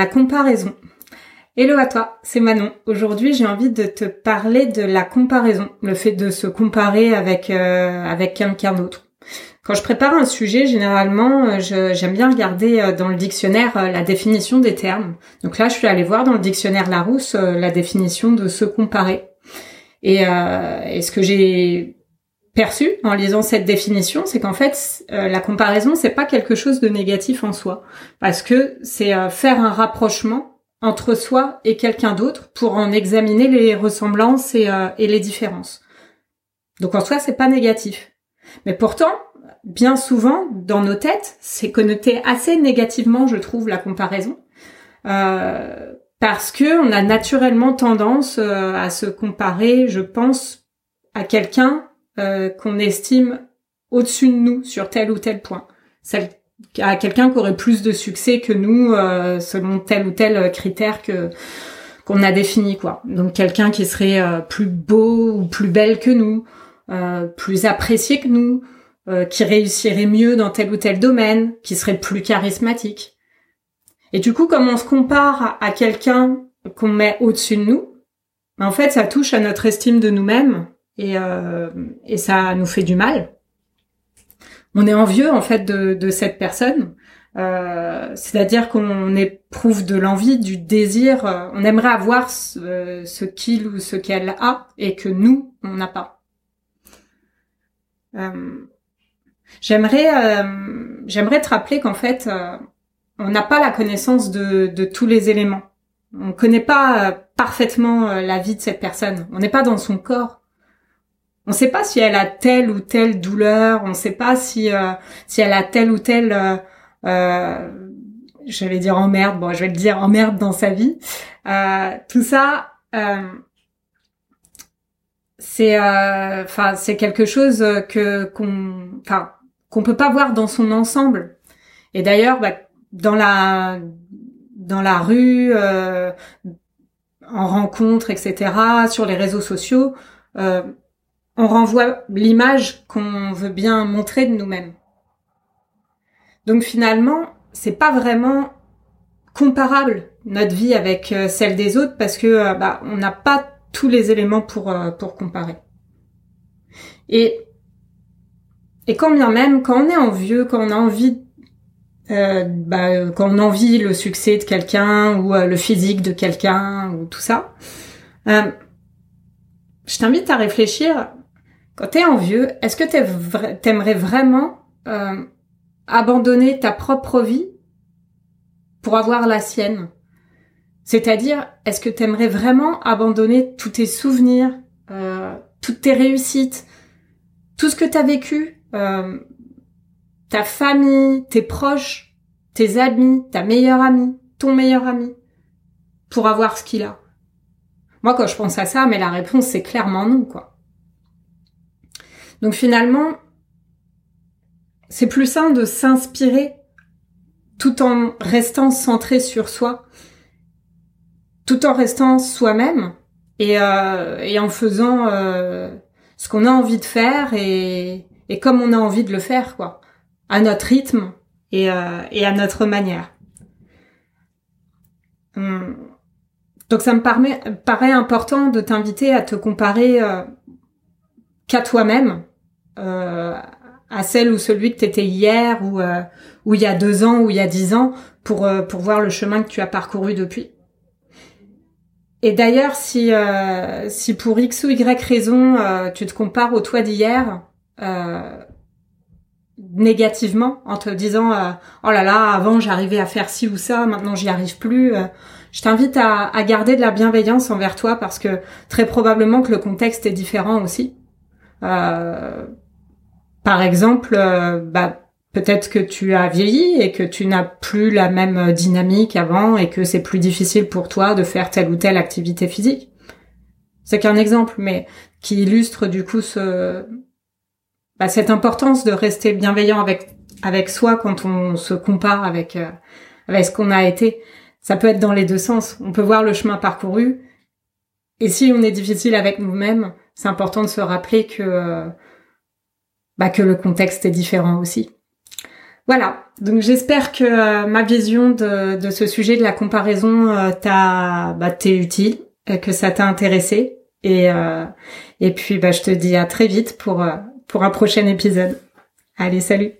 la comparaison. Hello à toi, c'est Manon. Aujourd'hui, j'ai envie de te parler de la comparaison, le fait de se comparer avec euh, avec quelqu'un d'autre. Quand je prépare un sujet, généralement, euh, j'aime bien regarder euh, dans le dictionnaire la définition des termes. Donc là, je suis allée voir dans le dictionnaire Larousse la définition de se comparer. Et, et ce que j'ai en lisant cette définition, c'est qu'en fait, la comparaison, c'est pas quelque chose de négatif en soi, parce que c'est faire un rapprochement entre soi et quelqu'un d'autre pour en examiner les ressemblances et, euh, et les différences. Donc en soi, c'est pas négatif. Mais pourtant, bien souvent, dans nos têtes, c'est connoté assez négativement, je trouve, la comparaison. Euh, parce que on a naturellement tendance euh, à se comparer, je pense, à quelqu'un euh, qu'on estime au-dessus de nous sur tel ou tel point. Celle à quelqu'un qui aurait plus de succès que nous euh, selon tel ou tel critère que qu'on a défini quoi. Donc quelqu'un qui serait euh, plus beau ou plus belle que nous, euh, plus apprécié que nous, qui réussirait mieux dans tel ou tel domaine, qui serait plus charismatique. Et du coup, comme on se compare à quelqu'un qu'on met au-dessus de nous, ben, en fait, ça touche à notre estime de nous-mêmes et, et ça nous fait du mal on est envieux en fait de, cette personne. Euh, c'est-à-dire qu'on éprouve de l'envie, du désir. Euh, on aimerait avoir ce, qu'il ou ce qu'elle a et que nous on n'a pas. Euh, j'aimerais, j'aimerais te rappeler qu'en fait, on n'a pas la connaissance de, tous les éléments. On connaît pas parfaitement la vie de cette personne. On n'est pas dans son corps. On ne sait pas si elle a telle ou telle douleur, on ne sait pas si euh, si elle a telle ou telle euh, euh, j'allais dire emmerde, bon je vais le dire emmerde dans sa vie. Euh, tout ça c'est enfin c'est quelque chose que qu'on enfin qu'on peut pas voir dans son ensemble. Et d'ailleurs bah, dans la dans la rue en rencontre etc sur les réseaux sociaux euh, on renvoie l'image qu'on veut bien montrer de nous-mêmes. Donc finalement, c'est pas vraiment comparable notre vie avec euh, celle des autres parce que euh, bah, on n'a pas tous les éléments pour euh, pour comparer. Et et quand bien même, quand on est envieux, quand on a envie bah, quand on envie le succès de quelqu'un ou le physique de quelqu'un ou tout ça, je t'invite à réfléchir quand t'es envieux, est-ce que t'aimerais vraiment euh, abandonner ta propre vie pour avoir la sienne? C'est-à-dire, est-ce que t'aimerais vraiment abandonner tous tes souvenirs, euh, toutes tes réussites, tout ce que t'as vécu, euh, ta famille, tes proches, tes amis, ta meilleure amie, ton meilleur ami, pour avoir ce qu'il a? Moi, quand je pense à ça, mais la réponse c'est clairement non, quoi. Donc finalement, c'est plus sain de s'inspirer tout en restant centré sur soi, tout en restant soi-même et, euh, en faisant euh, ce qu'on a envie de faire et, comme on a envie de le faire, quoi, à notre rythme et, euh, à notre manière. Hum. Donc ça me paraît important de t'inviter à te comparer qu'à toi-même euh, à celle ou celui que tu étais hier ou, euh, ou il y a deux ans ou il y a dix ans pour, euh, pour voir le chemin que tu as parcouru depuis. Et d'ailleurs, si, si pour X ou Y raison, tu te compares au toi d'hier, négativement, en te disant oh là là, avant j'arrivais à faire ci ou ça, maintenant j'y arrive plus. je t'invite à, à, garder de la bienveillance envers toi parce que très probablement que le contexte est différent aussi. Euh, par exemple, euh, bah, peut-être que tu as vieilli et que tu n'as plus la même dynamique avant et que c'est plus difficile pour toi de faire telle ou telle activité physique. C'est qu'un exemple, mais qui illustre du coup ce, bah, cette importance de rester bienveillant avec avec soi quand on se compare avec euh, avec ce qu'on a été. Ça peut être dans les deux sens. On peut voir le chemin parcouru. Et si on est difficile avec nous-mêmes, c'est important de se rappeler que euh, bah, que le contexte est différent aussi. Voilà, donc j'espère que ma vision de, ce sujet de la comparaison t'a bah, t'est utile, que ça t'a intéressé. Et, et puis bah, je te dis à très vite pour, pour un prochain épisode. Allez, salut